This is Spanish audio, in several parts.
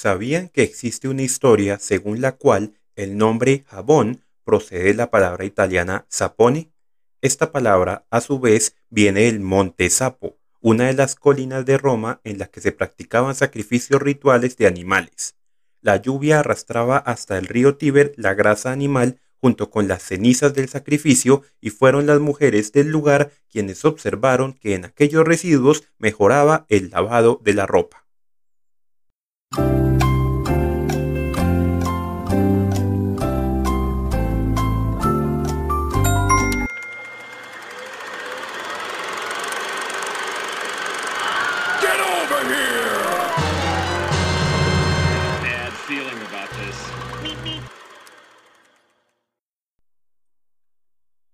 ¿Sabían que existe una historia según la cual el nombre jabón procede de la palabra italiana sapone? Esta palabra, a su vez, viene del Monte Sapo, una de las colinas de Roma en las que se practicaban sacrificios rituales de animales. La lluvia arrastraba hasta el río Tíber la grasa animal junto con las cenizas del sacrificio y fueron las mujeres del lugar quienes observaron que en aquellos residuos mejoraba el lavado de la ropa.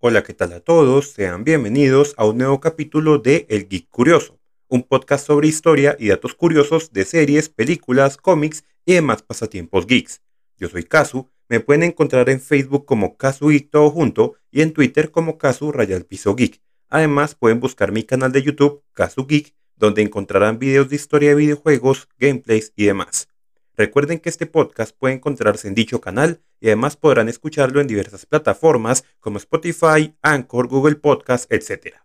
Hola, ¿qué tal a todos? Sean bienvenidos a un nuevo capítulo de El Geek Curioso, un podcast sobre historia y datos curiosos de series, películas, cómics y demás pasatiempos geeks. Yo soy Kazu, me pueden encontrar en Facebook como Kazu Geek todo junto y en Twitter como Kazu Rayal Piso Geek. Además, pueden buscar mi canal de YouTube, Kazu Geek, donde encontrarán videos de historia de videojuegos, gameplays y demás. Recuerden que este podcast puede encontrarse en dicho canal y además podrán escucharlo en diversas plataformas como Spotify, Anchor, Google Podcast, etc.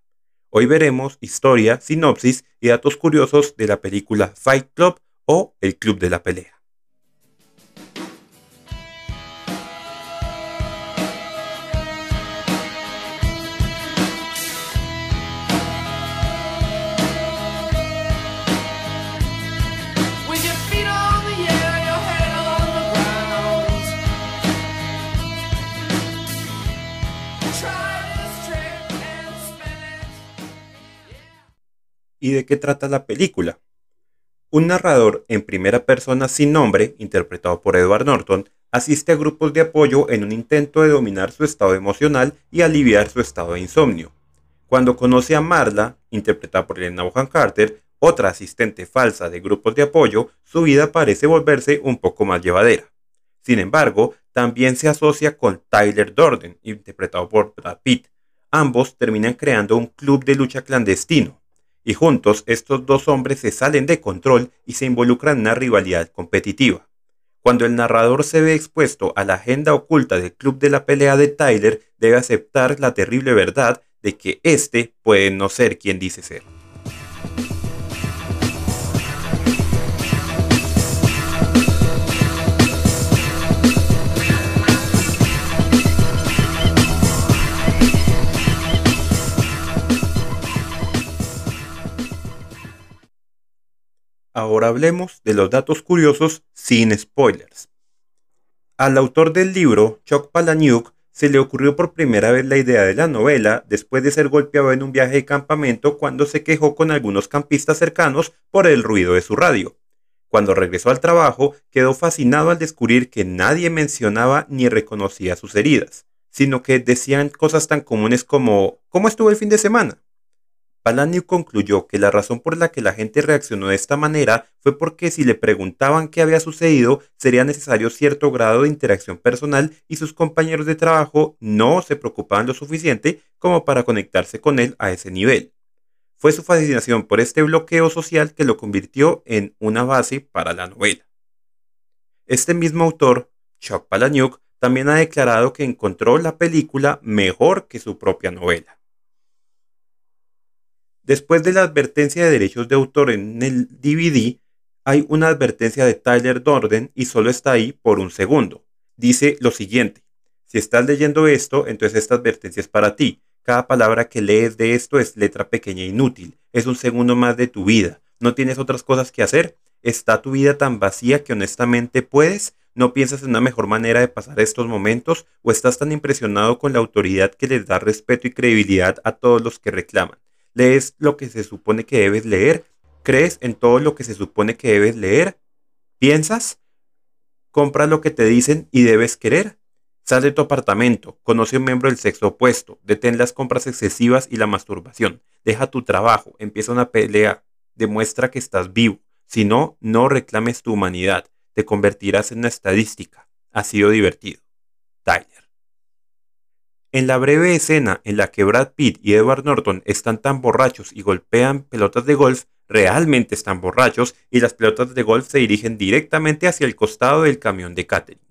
Hoy veremos historia, sinopsis y datos curiosos de la película Fight Club o El Club de la Pelea. ¿Y de qué trata la película? Un narrador en primera persona sin nombre, interpretado por Edward Norton, asiste a grupos de apoyo en un intento de dominar su estado emocional y aliviar su estado de insomnio. Cuando conoce a Marla, interpretada por Elena Bohan Carter, otra asistente falsa de grupos de apoyo, su vida parece volverse un poco más llevadera. Sin embargo, también se asocia con Tyler Durden, interpretado por Brad Pitt. Ambos terminan creando un club de lucha clandestino, y juntos estos dos hombres se salen de control y se involucran en una rivalidad competitiva. Cuando el narrador se ve expuesto a la agenda oculta del club de la pelea de Tyler, debe aceptar la terrible verdad de que éste puede no ser quien dice ser. Ahora hablemos de los datos curiosos sin spoilers. Al autor del libro, Chuck Palahniuk, se le ocurrió por primera vez la idea de la novela después de ser golpeado en un viaje de campamento cuando se quejó con algunos campistas cercanos por el ruido de su radio. Cuando regresó al trabajo, quedó fascinado al descubrir que nadie mencionaba ni reconocía sus heridas, sino que decían cosas tan comunes como ¿Cómo estuvo el fin de semana? Palaniuk concluyó que la razón por la que la gente reaccionó de esta manera fue porque si le preguntaban qué había sucedido, sería necesario cierto grado de interacción personal y sus compañeros de trabajo no se preocupaban lo suficiente como para conectarse con él a ese nivel. Fue su fascinación por este bloqueo social que lo convirtió en una base para la novela. Este mismo autor, Chuck Palahniuk, también ha declarado que encontró la película mejor que su propia novela. Después de la advertencia de derechos de autor en el DVD, hay una advertencia de Tyler Dorden y solo está ahí por un segundo. Dice lo siguiente, si estás leyendo esto, entonces esta advertencia es para ti. Cada palabra que lees de esto es letra pequeña e inútil. Es un segundo más de tu vida. ¿No tienes otras cosas que hacer? ¿Está tu vida tan vacía que honestamente puedes? ¿No piensas en una mejor manera de pasar estos momentos? ¿O estás tan impresionado con la autoridad que les da respeto y credibilidad a todos los que reclaman? Lees lo que se supone que debes leer, crees en todo lo que se supone que debes leer, piensas, compras lo que te dicen y debes querer. Sal de tu apartamento, conoce a un miembro del sexo opuesto, detén las compras excesivas y la masturbación, deja tu trabajo, empieza una pelea, demuestra que estás vivo. Si no, no reclames tu humanidad, te convertirás en una estadística. Ha sido divertido. Tyler. En la breve escena en la que Brad Pitt y Edward Norton están tan borrachos y golpean pelotas de golf, realmente están borrachos y las pelotas de golf se dirigen directamente hacia el costado del camión de catering.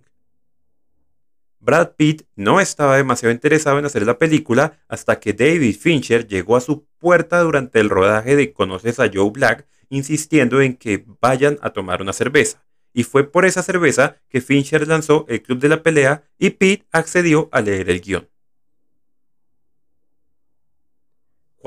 Brad Pitt no estaba demasiado interesado en hacer la película hasta que David Fincher llegó a su puerta durante el rodaje de Conoces a Joe Black, insistiendo en que vayan a tomar una cerveza. Y fue por esa cerveza que Fincher lanzó el Club de la Pelea y Pitt accedió a leer el guion.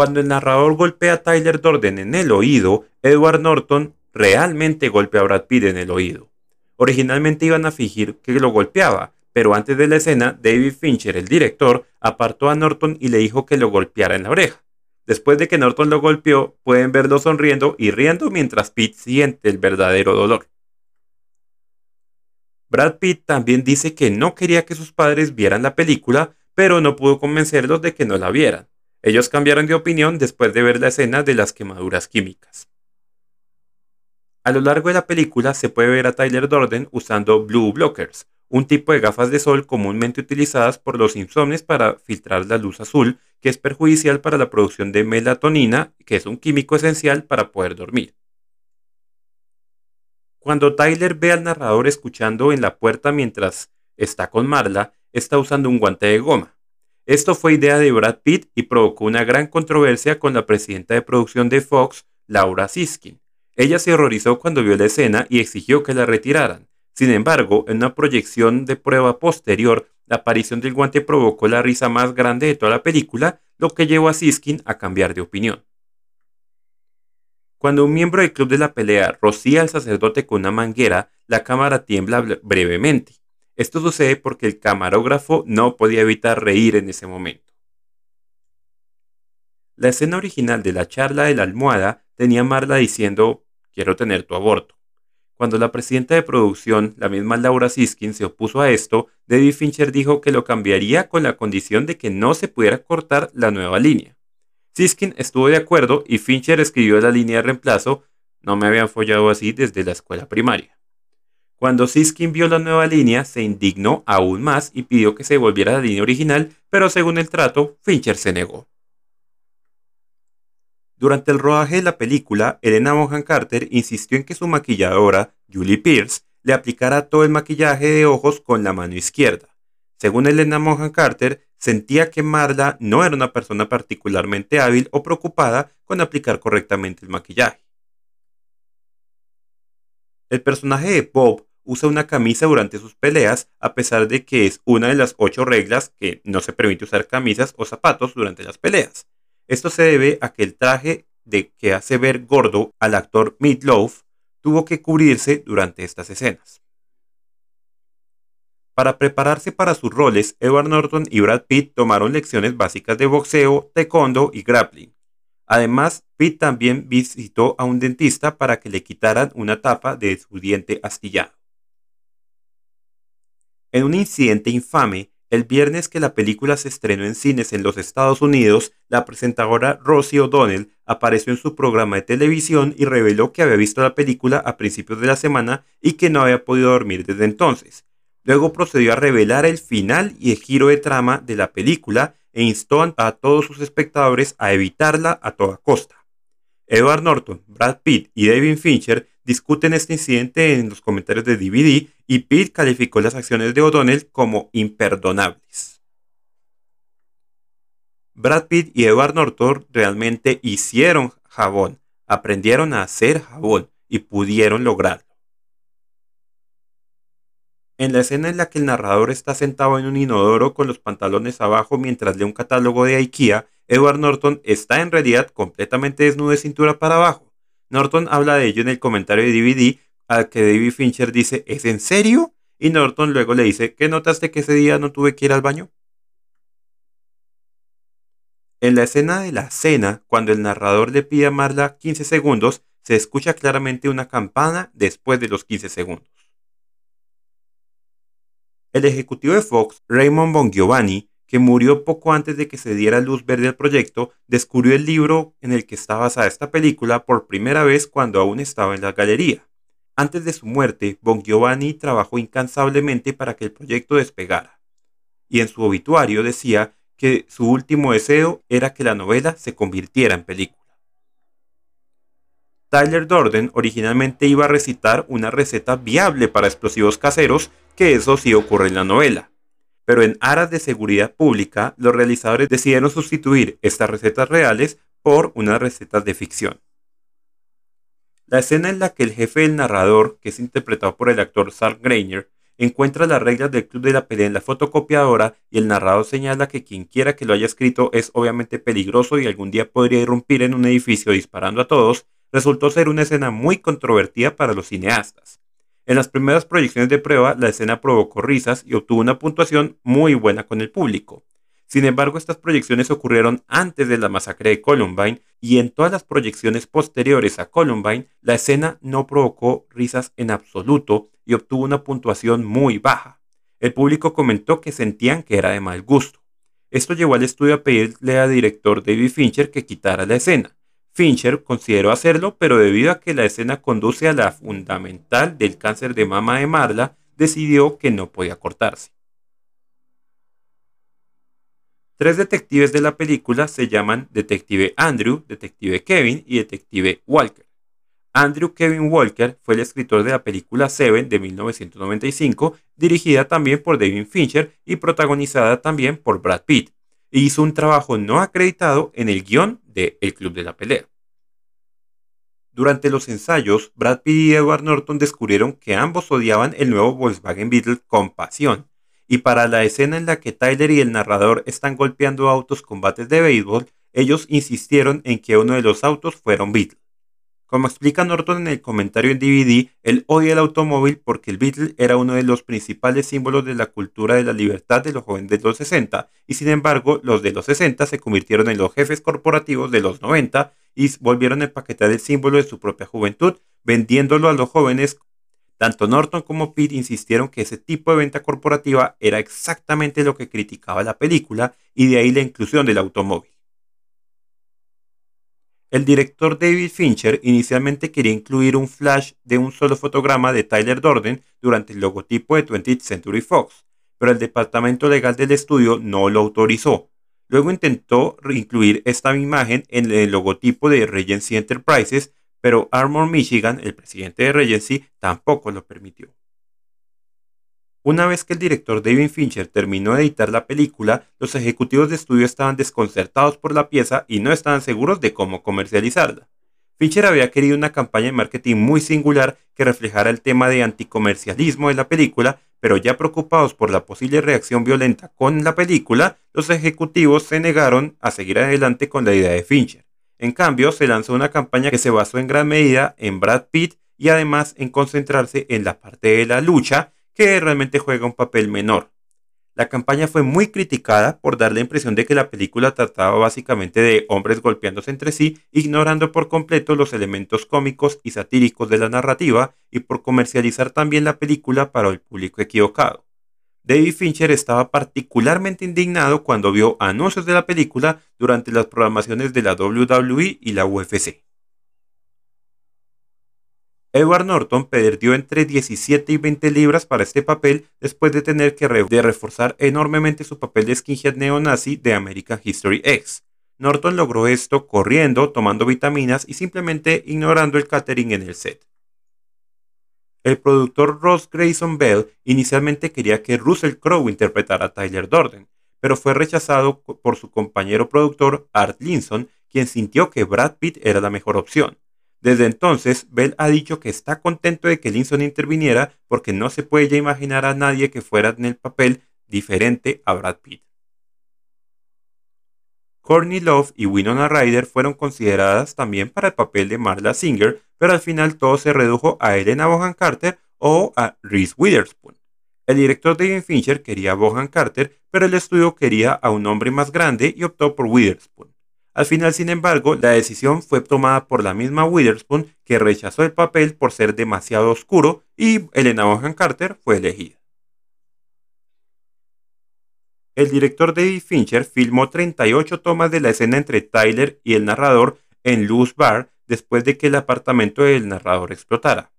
Cuando el narrador golpea a Tyler Dorden en el oído, Edward Norton realmente golpea a Brad Pitt en el oído. Originalmente iban a fingir que lo golpeaba, pero antes de la escena, David Fincher, el director, apartó a Norton y le dijo que lo golpeara en la oreja. Después de que Norton lo golpeó, pueden verlo sonriendo y riendo mientras Pitt siente el verdadero dolor. Brad Pitt también dice que no quería que sus padres vieran la película, pero no pudo convencerlos de que no la vieran. Ellos cambiaron de opinión después de ver la escena de las quemaduras químicas. A lo largo de la película se puede ver a Tyler Dorden usando blue blockers, un tipo de gafas de sol comúnmente utilizadas por los insomnes para filtrar la luz azul, que es perjudicial para la producción de melatonina, que es un químico esencial para poder dormir. Cuando Tyler ve al narrador escuchando en la puerta mientras está con Marla, está usando un guante de goma. Esto fue idea de Brad Pitt y provocó una gran controversia con la presidenta de producción de Fox, Laura Siskin. Ella se horrorizó cuando vio la escena y exigió que la retiraran, sin embargo, en una proyección de prueba posterior, la aparición del guante provocó la risa más grande de toda la película, lo que llevó a Siskin a cambiar de opinión. Cuando un miembro del club de la pelea rocía al sacerdote con una manguera, la cámara tiembla brevemente. Esto sucede porque el camarógrafo no podía evitar reír en ese momento. La escena original de la charla de la almohada tenía a Marla diciendo, quiero tener tu aborto. Cuando la presidenta de producción, la misma Laura Siskin, se opuso a esto, David Fincher dijo que lo cambiaría con la condición de que no se pudiera cortar la nueva línea. Siskin estuvo de acuerdo y Fincher escribió la línea de reemplazo, no me habían follado así desde la escuela primaria. Cuando Siskin vio la nueva línea, se indignó aún más y pidió que se volviera a la línea original, pero según el trato, Fincher se negó. Durante el rodaje de la película, Elena Bonham Carter insistió en que su maquilladora, Julie Pierce, le aplicara todo el maquillaje de ojos con la mano izquierda. Según Elena Bonham Carter, sentía que Marla no era una persona particularmente hábil o preocupada con aplicar correctamente el maquillaje. El personaje de Bob usa una camisa durante sus peleas, a pesar de que es una de las ocho reglas que no se permite usar camisas o zapatos durante las peleas. Esto se debe a que el traje de que hace ver gordo al actor Meatloaf tuvo que cubrirse durante estas escenas. Para prepararse para sus roles, Edward Norton y Brad Pitt tomaron lecciones básicas de boxeo, taekwondo y grappling. Además, Pitt también visitó a un dentista para que le quitaran una tapa de su diente astillado. En un incidente infame, el viernes que la película se estrenó en cines en los Estados Unidos, la presentadora Rosie O'Donnell apareció en su programa de televisión y reveló que había visto la película a principios de la semana y que no había podido dormir desde entonces. Luego procedió a revelar el final y el giro de trama de la película e instó a todos sus espectadores a evitarla a toda costa. Edward Norton, Brad Pitt y David Fincher discuten este incidente en los comentarios de DVD y Pitt calificó las acciones de O'Donnell como imperdonables. Brad Pitt y Edward Norton realmente hicieron jabón, aprendieron a hacer jabón y pudieron lograrlo. En la escena en la que el narrador está sentado en un inodoro con los pantalones abajo mientras lee un catálogo de IKEA, Edward Norton está en realidad completamente desnudo de cintura para abajo. Norton habla de ello en el comentario de DVD, al que David Fincher dice, ¿es en serio? Y Norton luego le dice, ¿qué notaste que ese día no tuve que ir al baño? En la escena de la cena, cuando el narrador le pide a Marla 15 segundos, se escucha claramente una campana después de los 15 segundos. El ejecutivo de Fox, Raymond Bongiovanni, que murió poco antes de que se diera luz verde al proyecto, descubrió el libro en el que está basada esta película por primera vez cuando aún estaba en la galería. Antes de su muerte, Bon trabajó incansablemente para que el proyecto despegara. Y en su obituario decía que su último deseo era que la novela se convirtiera en película. Tyler Dorden originalmente iba a recitar una receta viable para explosivos caseros, que eso sí ocurre en la novela. Pero en aras de seguridad pública, los realizadores decidieron sustituir estas recetas reales por unas recetas de ficción. La escena en la que el jefe del narrador, que es interpretado por el actor Sal Grainer, encuentra las reglas del club de la pelea en la fotocopiadora y el narrador señala que quien quiera que lo haya escrito es obviamente peligroso y algún día podría irrumpir en un edificio disparando a todos, resultó ser una escena muy controvertida para los cineastas. En las primeras proyecciones de prueba, la escena provocó risas y obtuvo una puntuación muy buena con el público. Sin embargo, estas proyecciones ocurrieron antes de la masacre de Columbine y en todas las proyecciones posteriores a Columbine, la escena no provocó risas en absoluto y obtuvo una puntuación muy baja. El público comentó que sentían que era de mal gusto. Esto llevó al estudio a pedirle al director David Fincher que quitara la escena. Fincher consideró hacerlo, pero debido a que la escena conduce a la fundamental del cáncer de mama de Marla, decidió que no podía cortarse. Tres detectives de la película se llaman Detective Andrew, Detective Kevin y Detective Walker. Andrew Kevin Walker fue el escritor de la película Seven de 1995, dirigida también por David Fincher y protagonizada también por Brad Pitt hizo un trabajo no acreditado en el guion de El Club de la Pelea. Durante los ensayos, Brad Pitt y Edward Norton descubrieron que ambos odiaban el nuevo Volkswagen Beetle con pasión, y para la escena en la que Tyler y el narrador están golpeando autos con bates de béisbol, ellos insistieron en que uno de los autos fuera un Beetle. Como explica Norton en el comentario en DVD, él odia el automóvil porque el Beatle era uno de los principales símbolos de la cultura de la libertad de los jóvenes de los 60 y sin embargo los de los 60 se convirtieron en los jefes corporativos de los 90 y volvieron a empaquetar el símbolo de su propia juventud vendiéndolo a los jóvenes. Tanto Norton como Pitt insistieron que ese tipo de venta corporativa era exactamente lo que criticaba la película y de ahí la inclusión del automóvil. El director David Fincher inicialmente quería incluir un flash de un solo fotograma de Tyler Dorden durante el logotipo de 20th Century Fox, pero el departamento legal del estudio no lo autorizó. Luego intentó incluir esta imagen en el logotipo de Regency Enterprises, pero Armor Michigan, el presidente de Regency, tampoco lo permitió. Una vez que el director David Fincher terminó de editar la película, los ejecutivos de estudio estaban desconcertados por la pieza y no estaban seguros de cómo comercializarla. Fincher había querido una campaña de marketing muy singular que reflejara el tema de anticomercialismo de la película, pero ya preocupados por la posible reacción violenta con la película, los ejecutivos se negaron a seguir adelante con la idea de Fincher. En cambio, se lanzó una campaña que se basó en gran medida en Brad Pitt y además en concentrarse en la parte de la lucha que realmente juega un papel menor. La campaña fue muy criticada por dar la impresión de que la película trataba básicamente de hombres golpeándose entre sí, ignorando por completo los elementos cómicos y satíricos de la narrativa y por comercializar también la película para el público equivocado. David Fincher estaba particularmente indignado cuando vio anuncios de la película durante las programaciones de la WWE y la UFC. Edward Norton perdió entre 17 y 20 libras para este papel después de tener que reforzar enormemente su papel de skinhead neonazi de American History X. Norton logró esto corriendo, tomando vitaminas y simplemente ignorando el catering en el set. El productor Ross Grayson Bell inicialmente quería que Russell Crowe interpretara a Tyler Dorden, pero fue rechazado por su compañero productor Art Linson, quien sintió que Brad Pitt era la mejor opción. Desde entonces, Bell ha dicho que está contento de que Linson interviniera porque no se puede ya imaginar a nadie que fuera en el papel diferente a Brad Pitt. Courtney Love y Winona Ryder fueron consideradas también para el papel de Marla Singer, pero al final todo se redujo a Elena Bohan Carter o a Reese Witherspoon. El director David Fincher quería a Bohan Carter, pero el estudio quería a un hombre más grande y optó por Witherspoon. Al final, sin embargo, la decisión fue tomada por la misma Witherspoon, que rechazó el papel por ser demasiado oscuro, y Elena Bonham Carter fue elegida. El director David Fincher filmó 38 tomas de la escena entre Tyler y el narrador en Luz Bar después de que el apartamento del narrador explotara.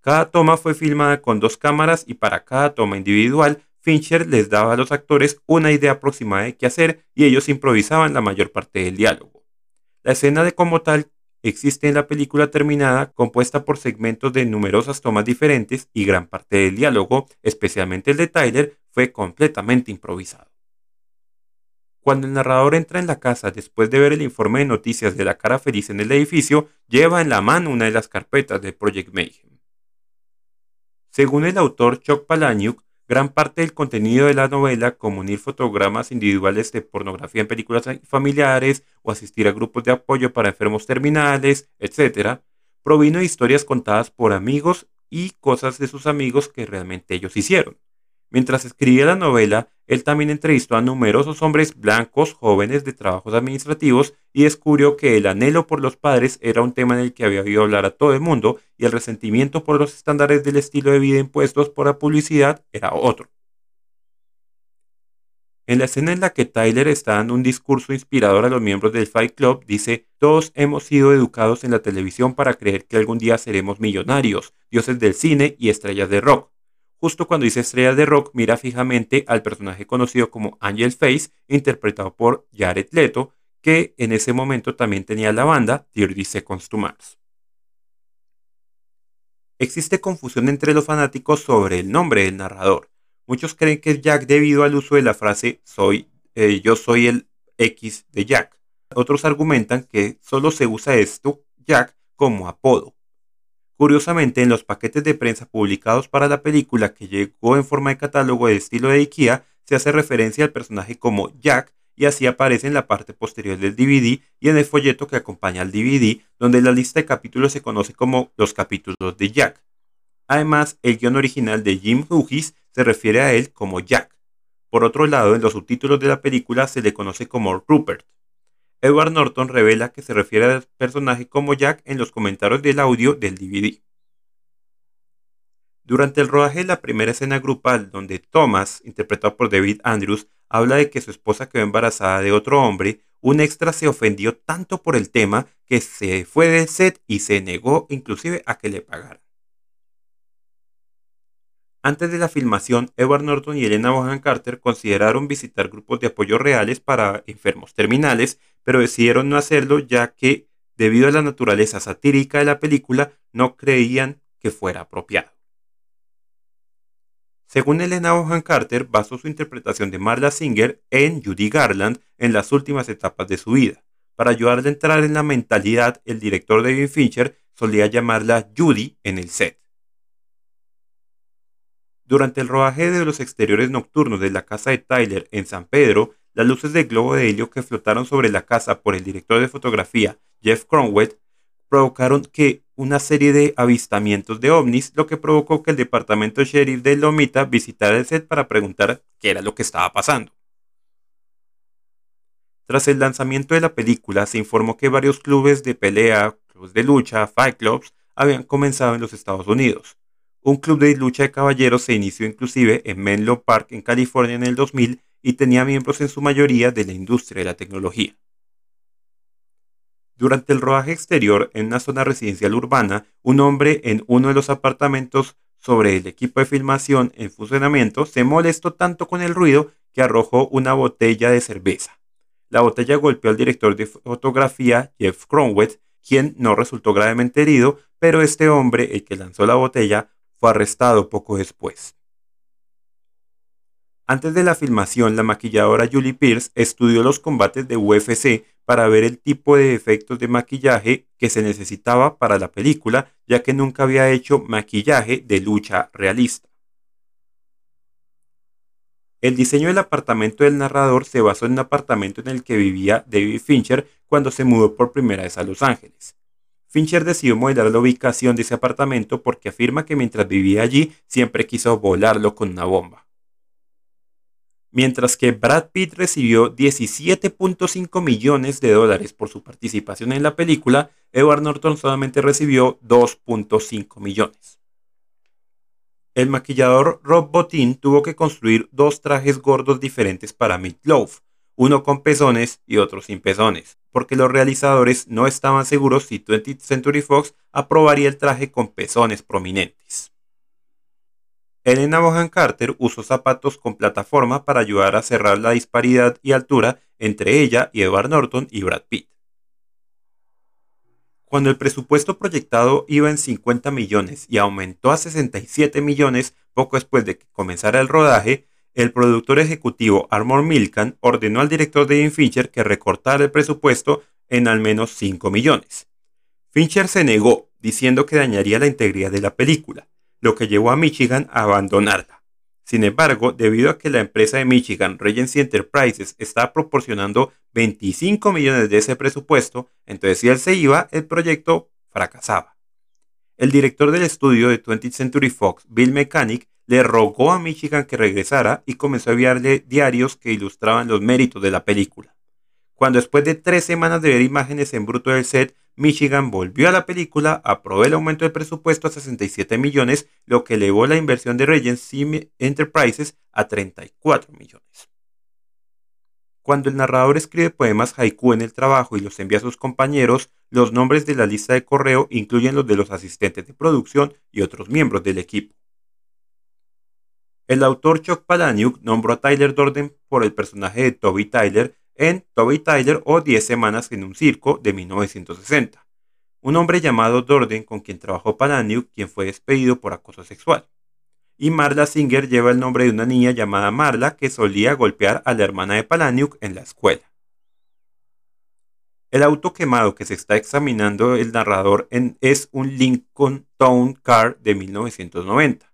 Cada toma fue filmada con dos cámaras y para cada toma individual Fincher les daba a los actores una idea aproximada de qué hacer y ellos improvisaban la mayor parte del diálogo. La escena de como tal existe en la película terminada compuesta por segmentos de numerosas tomas diferentes y gran parte del diálogo, especialmente el de Tyler, fue completamente improvisado. Cuando el narrador entra en la casa después de ver el informe de noticias de la cara feliz en el edificio, lleva en la mano una de las carpetas de Project Mayhem. Según el autor Chuck Palahniuk, gran parte del contenido de la novela, como unir fotogramas individuales de pornografía en películas familiares o asistir a grupos de apoyo para enfermos terminales, etc., provino de historias contadas por amigos y cosas de sus amigos que realmente ellos hicieron. Mientras escribía la novela, él también entrevistó a numerosos hombres blancos jóvenes de trabajos administrativos y descubrió que el anhelo por los padres era un tema en el que había oído hablar a todo el mundo y el resentimiento por los estándares del estilo de vida impuestos por la publicidad era otro. En la escena en la que Tyler está dando un discurso inspirador a los miembros del Fight Club, dice, todos hemos sido educados en la televisión para creer que algún día seremos millonarios, dioses del cine y estrellas de rock. Justo cuando dice estrella de rock, mira fijamente al personaje conocido como Angel Face, interpretado por Jared Leto, que en ese momento también tenía la banda 30 Seconds to Mars. Existe confusión entre los fanáticos sobre el nombre del narrador. Muchos creen que es Jack debido al uso de la frase soy, eh, yo soy el X de Jack. Otros argumentan que solo se usa esto, Jack, como apodo. Curiosamente, en los paquetes de prensa publicados para la película que llegó en forma de catálogo de estilo de IKEA, se hace referencia al personaje como Jack y así aparece en la parte posterior del DVD y en el folleto que acompaña al DVD, donde la lista de capítulos se conoce como los capítulos de Jack. Además, el guion original de Jim Hughes se refiere a él como Jack. Por otro lado, en los subtítulos de la película se le conoce como Rupert. Edward Norton revela que se refiere al personaje como Jack en los comentarios del audio del DVD. Durante el rodaje de la primera escena grupal, donde Thomas, interpretado por David Andrews, habla de que su esposa quedó embarazada de otro hombre, un extra se ofendió tanto por el tema que se fue del set y se negó inclusive a que le pagaran. Antes de la filmación, Edward Norton y Elena Bonham Carter consideraron visitar grupos de apoyo reales para enfermos terminales pero decidieron no hacerlo ya que, debido a la naturaleza satírica de la película, no creían que fuera apropiado. Según Elena Bonham Carter, basó su interpretación de Marla Singer en Judy Garland en las últimas etapas de su vida. Para ayudarle a entrar en la mentalidad, el director David Fincher solía llamarla Judy en el set. Durante el rodaje de los exteriores nocturnos de la casa de Tyler en San Pedro, las luces de globo de helio que flotaron sobre la casa por el director de fotografía, Jeff Cromwell, provocaron que una serie de avistamientos de ovnis, lo que provocó que el departamento sheriff de Lomita visitara el set para preguntar qué era lo que estaba pasando. Tras el lanzamiento de la película, se informó que varios clubes de pelea, clubes de lucha, fight clubs, habían comenzado en los Estados Unidos. Un club de lucha de caballeros se inició inclusive en Menlo Park, en California, en el 2000 y tenía miembros en su mayoría de la industria de la tecnología. Durante el rodaje exterior en una zona residencial urbana, un hombre en uno de los apartamentos sobre el equipo de filmación en funcionamiento se molestó tanto con el ruido que arrojó una botella de cerveza. La botella golpeó al director de fotografía Jeff Cromwell, quien no resultó gravemente herido, pero este hombre, el que lanzó la botella, fue arrestado poco después. Antes de la filmación, la maquilladora Julie Pierce estudió los combates de UFC para ver el tipo de efectos de maquillaje que se necesitaba para la película, ya que nunca había hecho maquillaje de lucha realista. El diseño del apartamento del narrador se basó en un apartamento en el que vivía David Fincher cuando se mudó por primera vez a Los Ángeles. Fincher decidió modelar la ubicación de ese apartamento porque afirma que mientras vivía allí siempre quiso volarlo con una bomba. Mientras que Brad Pitt recibió 17.5 millones de dólares por su participación en la película, Edward Norton solamente recibió 2.5 millones. El maquillador Rob Bottin tuvo que construir dos trajes gordos diferentes para Meatloaf, uno con pezones y otro sin pezones, porque los realizadores no estaban seguros si 20th Century Fox aprobaría el traje con pezones prominentes. Elena Bohan Carter usó zapatos con plataforma para ayudar a cerrar la disparidad y altura entre ella y Edward Norton y Brad Pitt. Cuando el presupuesto proyectado iba en 50 millones y aumentó a 67 millones poco después de que comenzara el rodaje, el productor ejecutivo Armor Milkan ordenó al director David Fincher que recortara el presupuesto en al menos 5 millones. Fincher se negó, diciendo que dañaría la integridad de la película, lo que llevó a Michigan a abandonarla. Sin embargo, debido a que la empresa de Michigan, Regency Enterprises, estaba proporcionando 25 millones de ese presupuesto, entonces si él se iba, el proyecto fracasaba. El director del estudio de 20th Century Fox, Bill Mechanic, le rogó a Michigan que regresara y comenzó a enviarle diarios que ilustraban los méritos de la película. Cuando después de tres semanas de ver imágenes en bruto del set, Michigan volvió a la película, aprobó el aumento de presupuesto a 67 millones, lo que elevó la inversión de Regency Enterprises a 34 millones. Cuando el narrador escribe poemas haiku en el trabajo y los envía a sus compañeros, los nombres de la lista de correo incluyen los de los asistentes de producción y otros miembros del equipo. El autor Chuck Palahniuk nombró a Tyler Dorden por el personaje de Toby Tyler en Toby Tyler o 10 semanas en un circo de 1960. Un hombre llamado Dorden con quien trabajó Palahniuk, quien fue despedido por acoso sexual. Y Marla Singer lleva el nombre de una niña llamada Marla que solía golpear a la hermana de Palahniuk en la escuela. El auto quemado que se está examinando el narrador es un Lincoln Town Car de 1990.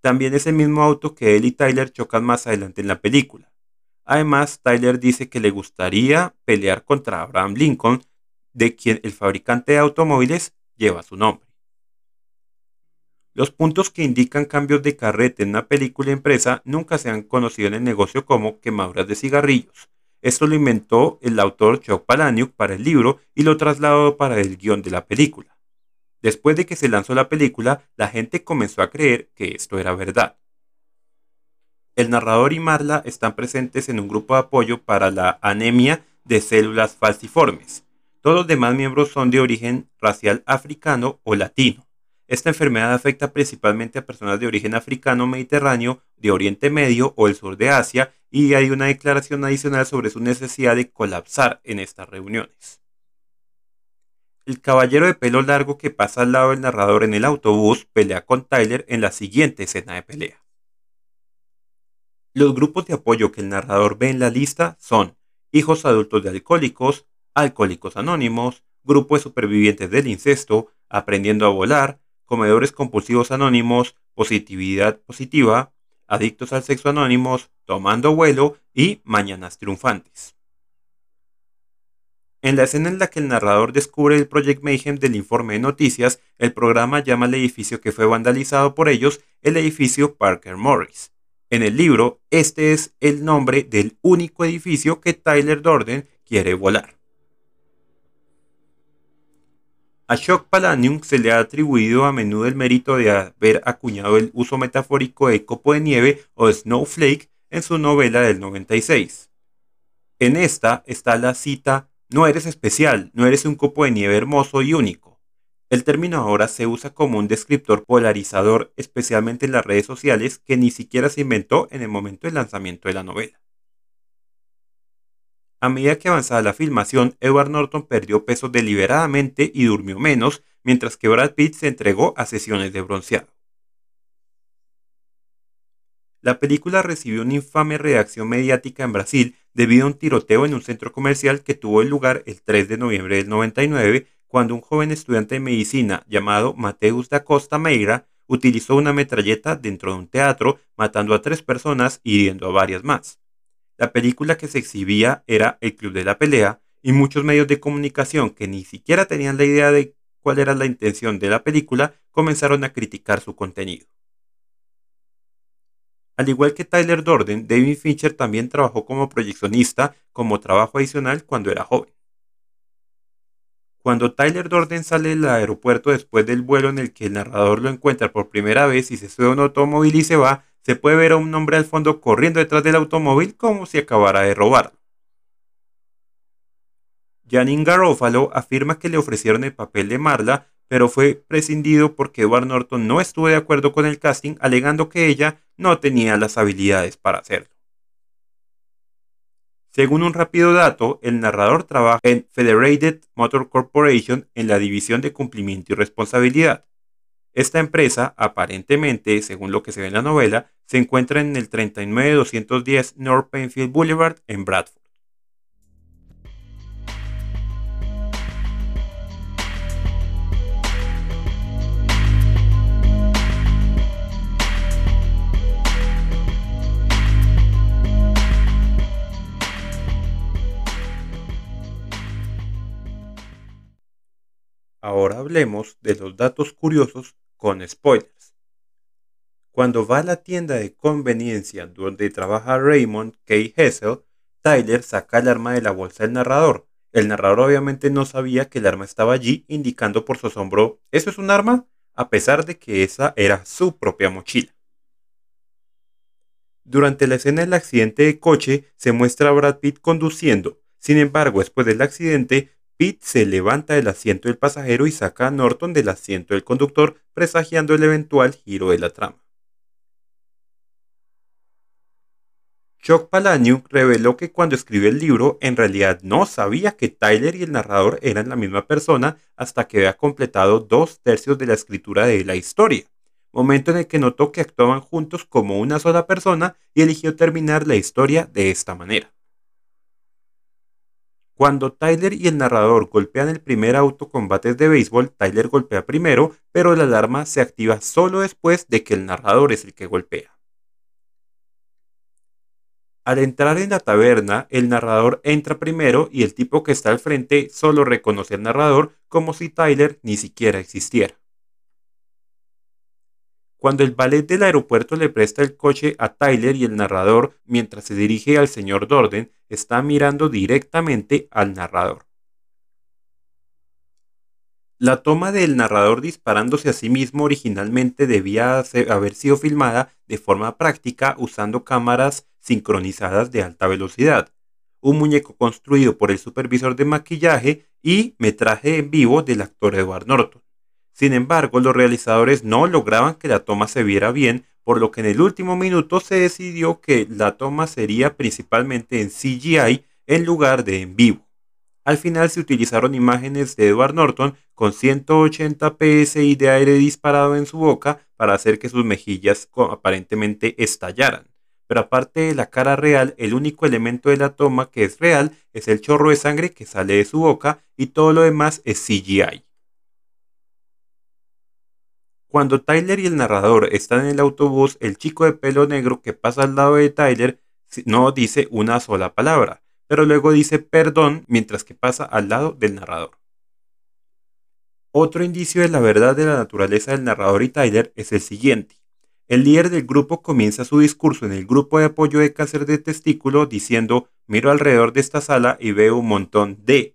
También es el mismo auto que él y Tyler chocan más adelante en la película. Además, Tyler dice que le gustaría pelear contra Abraham Lincoln, de quien el fabricante de automóviles lleva su nombre. Los puntos que indican cambios de carrete en una película empresa nunca se han conocido en el negocio como quemaduras de cigarrillos. Esto lo inventó el autor Chuck Palahniuk para el libro y lo trasladó para el guion de la película. Después de que se lanzó la película, la gente comenzó a creer que esto era verdad. El narrador y Marla están presentes en un grupo de apoyo para la anemia de células falciformes. Todos los demás miembros son de origen racial africano o latino. Esta enfermedad afecta principalmente a personas de origen africano mediterráneo, de Oriente Medio o el sur de Asia, y hay una declaración adicional sobre su necesidad de colapsar en estas reuniones. El caballero de pelo largo que pasa al lado del narrador en el autobús pelea con Tyler en la siguiente escena de pelea. Los grupos de apoyo que el narrador ve en la lista son hijos adultos de alcohólicos, alcohólicos anónimos, grupo de supervivientes del incesto, aprendiendo a volar, comedores compulsivos anónimos, positividad positiva, adictos al sexo anónimos, tomando vuelo y mañanas triunfantes. En la escena en la que el narrador descubre el Project Mayhem del informe de noticias, el programa llama al edificio que fue vandalizado por ellos el edificio Parker Morris. En el libro, este es el nombre del único edificio que Tyler Dorden quiere volar. A Shock Palanium se le ha atribuido a menudo el mérito de haber acuñado el uso metafórico de copo de nieve o snowflake en su novela del 96. En esta está la cita, no eres especial, no eres un copo de nieve hermoso y único. El término ahora se usa como un descriptor polarizador, especialmente en las redes sociales, que ni siquiera se inventó en el momento del lanzamiento de la novela. A medida que avanzaba la filmación, Edward Norton perdió peso deliberadamente y durmió menos, mientras que Brad Pitt se entregó a sesiones de bronceado. La película recibió una infame reacción mediática en Brasil debido a un tiroteo en un centro comercial que tuvo lugar el 3 de noviembre del 99 cuando un joven estudiante de medicina llamado Mateus da Costa Meira utilizó una metralleta dentro de un teatro, matando a tres personas y hiriendo a varias más. La película que se exhibía era El Club de la Pelea, y muchos medios de comunicación que ni siquiera tenían la idea de cuál era la intención de la película comenzaron a criticar su contenido. Al igual que Tyler Dorden, David Fincher también trabajó como proyeccionista como trabajo adicional cuando era joven. Cuando Tyler Dorden sale del aeropuerto después del vuelo en el que el narrador lo encuentra por primera vez y se sube a un automóvil y se va, se puede ver a un hombre al fondo corriendo detrás del automóvil como si acabara de robarlo. Janine Garofalo afirma que le ofrecieron el papel de Marla pero fue prescindido porque Edward Norton no estuvo de acuerdo con el casting, alegando que ella no tenía las habilidades para hacerlo. Según un rápido dato, el narrador trabaja en Federated Motor Corporation en la división de cumplimiento y responsabilidad. Esta empresa, aparentemente, según lo que se ve en la novela, se encuentra en el 39210 North Penfield Boulevard en Bradford. Ahora hablemos de los datos curiosos con spoilers. Cuando va a la tienda de conveniencia donde trabaja Raymond K. Hessel, Tyler saca el arma de la bolsa del narrador. El narrador obviamente no sabía que el arma estaba allí, indicando por su asombro, ¿eso es un arma? A pesar de que esa era su propia mochila. Durante la escena del accidente de coche se muestra a Brad Pitt conduciendo. Sin embargo, después del accidente, Pete se levanta del asiento del pasajero y saca a Norton del asiento del conductor, presagiando el eventual giro de la trama. Chuck Palahniuk reveló que cuando escribió el libro en realidad no sabía que Tyler y el narrador eran la misma persona hasta que había completado dos tercios de la escritura de la historia, momento en el que notó que actuaban juntos como una sola persona y eligió terminar la historia de esta manera. Cuando Tyler y el narrador golpean el primer auto combate de béisbol, Tyler golpea primero, pero la alarma se activa solo después de que el narrador es el que golpea. Al entrar en la taberna, el narrador entra primero y el tipo que está al frente solo reconoce al narrador como si Tyler ni siquiera existiera. Cuando el ballet del aeropuerto le presta el coche a Tyler y el narrador mientras se dirige al señor Dorden, está mirando directamente al narrador. La toma del narrador disparándose a sí mismo originalmente debía haber sido filmada de forma práctica usando cámaras sincronizadas de alta velocidad, un muñeco construido por el supervisor de maquillaje y metraje en vivo del actor Edward Norton. Sin embargo, los realizadores no lograban que la toma se viera bien, por lo que en el último minuto se decidió que la toma sería principalmente en CGI en lugar de en vivo. Al final se utilizaron imágenes de Edward Norton con 180 psi de aire disparado en su boca para hacer que sus mejillas aparentemente estallaran. Pero aparte de la cara real, el único elemento de la toma que es real es el chorro de sangre que sale de su boca y todo lo demás es CGI. Cuando Tyler y el narrador están en el autobús, el chico de pelo negro que pasa al lado de Tyler no dice una sola palabra, pero luego dice perdón mientras que pasa al lado del narrador. Otro indicio de la verdad de la naturaleza del narrador y Tyler es el siguiente. El líder del grupo comienza su discurso en el grupo de apoyo de cáncer de testículo diciendo, miro alrededor de esta sala y veo un montón de.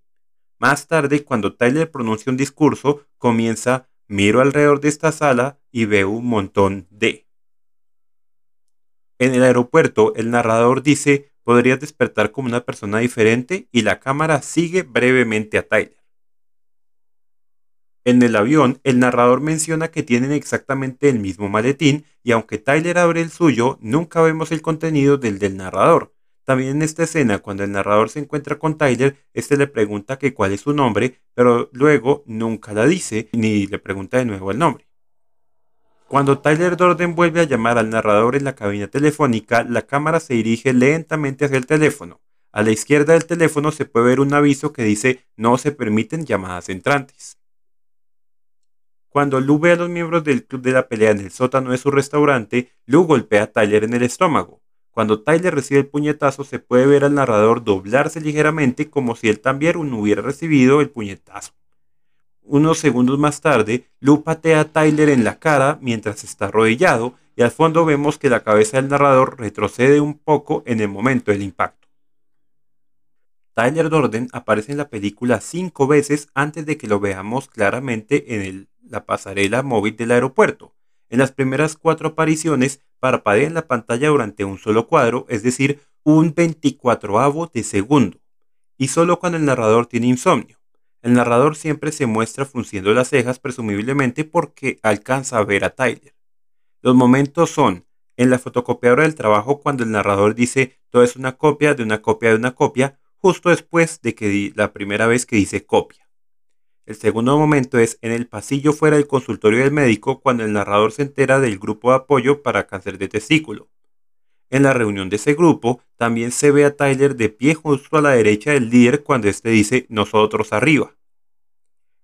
Más tarde, cuando Tyler pronuncia un discurso, comienza, Miro alrededor de esta sala y veo un montón de... En el aeropuerto, el narrador dice, podrías despertar como una persona diferente y la cámara sigue brevemente a Tyler. En el avión, el narrador menciona que tienen exactamente el mismo maletín y aunque Tyler abre el suyo, nunca vemos el contenido del del narrador. También en esta escena, cuando el narrador se encuentra con Tyler, este le pregunta que cuál es su nombre, pero luego nunca la dice ni le pregunta de nuevo el nombre. Cuando Tyler Dorden vuelve a llamar al narrador en la cabina telefónica, la cámara se dirige lentamente hacia el teléfono. A la izquierda del teléfono se puede ver un aviso que dice no se permiten llamadas entrantes. Cuando Lou ve a los miembros del club de la pelea en el sótano de su restaurante, Lou golpea a Tyler en el estómago. Cuando Tyler recibe el puñetazo, se puede ver al narrador doblarse ligeramente como si él también hubiera recibido el puñetazo. Unos segundos más tarde, Lou patea a Tyler en la cara mientras está arrodillado y al fondo vemos que la cabeza del narrador retrocede un poco en el momento del impacto. Tyler Dorden aparece en la película cinco veces antes de que lo veamos claramente en la pasarela móvil del aeropuerto. En las primeras cuatro apariciones parpadea en la pantalla durante un solo cuadro, es decir, un 24avo de segundo, y solo cuando el narrador tiene insomnio. El narrador siempre se muestra frunciendo las cejas, presumiblemente porque alcanza a ver a Tyler. Los momentos son en la fotocopiadora del trabajo cuando el narrador dice todo es una copia de una copia de una copia, justo después de que la primera vez que dice copia. El segundo momento es en el pasillo fuera del consultorio del médico cuando el narrador se entera del grupo de apoyo para cáncer de testículo. En la reunión de ese grupo también se ve a Tyler de pie justo a la derecha del líder cuando éste dice nosotros arriba.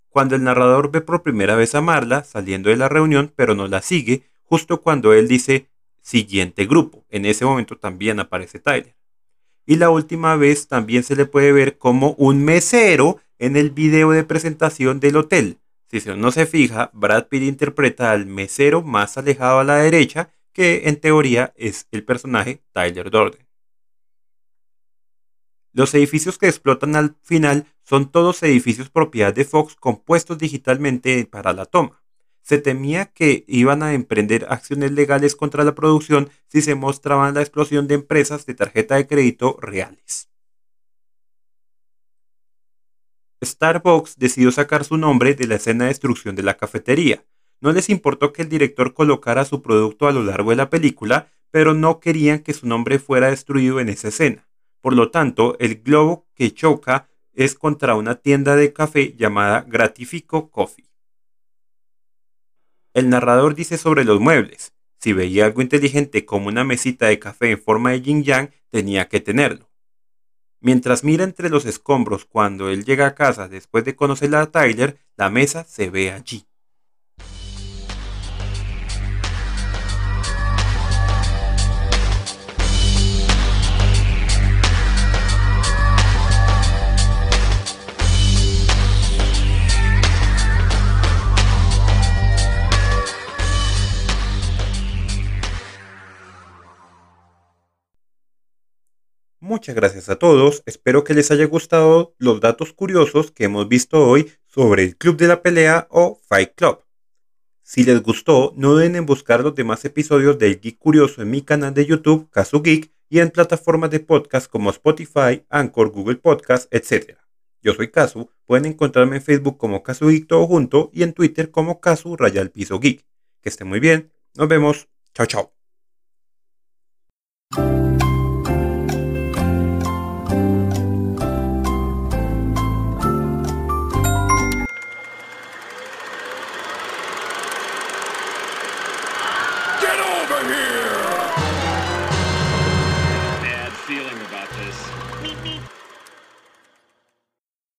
Cuando el narrador ve por primera vez a Marla saliendo de la reunión pero no la sigue, justo cuando él dice siguiente grupo, en ese momento también aparece Tyler. Y la última vez también se le puede ver como un mesero en el video de presentación del hotel. Si uno se fija, Brad Pitt interpreta al mesero más alejado a la derecha que en teoría es el personaje Tyler Durden. Los edificios que explotan al final son todos edificios propiedad de Fox compuestos digitalmente para la toma. Se temía que iban a emprender acciones legales contra la producción si se mostraban la explosión de empresas de tarjeta de crédito reales. Starbucks decidió sacar su nombre de la escena de destrucción de la cafetería, no les importó que el director colocara su producto a lo largo de la película, pero no querían que su nombre fuera destruido en esa escena. Por lo tanto, el globo que choca es contra una tienda de café llamada Gratifico Coffee. El narrador dice sobre los muebles, si veía algo inteligente como una mesita de café en forma de yin yang, tenía que tenerlo. Mientras mira entre los escombros cuando él llega a casa después de conocer a Tyler, la mesa se ve allí. Muchas gracias a todos, espero que les haya gustado los datos curiosos que hemos visto hoy sobre el Club de la Pelea o Fight Club. Si les gustó, no duden en buscar los demás episodios del Geek Curioso en mi canal de YouTube, Casu Geek, y en plataformas de podcast como Spotify, Anchor, Google Podcast, etc. Yo soy Casu, pueden encontrarme en Facebook como Casu Geek todo junto y en Twitter como Casu Rayal Piso Geek. Que estén muy bien, nos vemos, chao chao.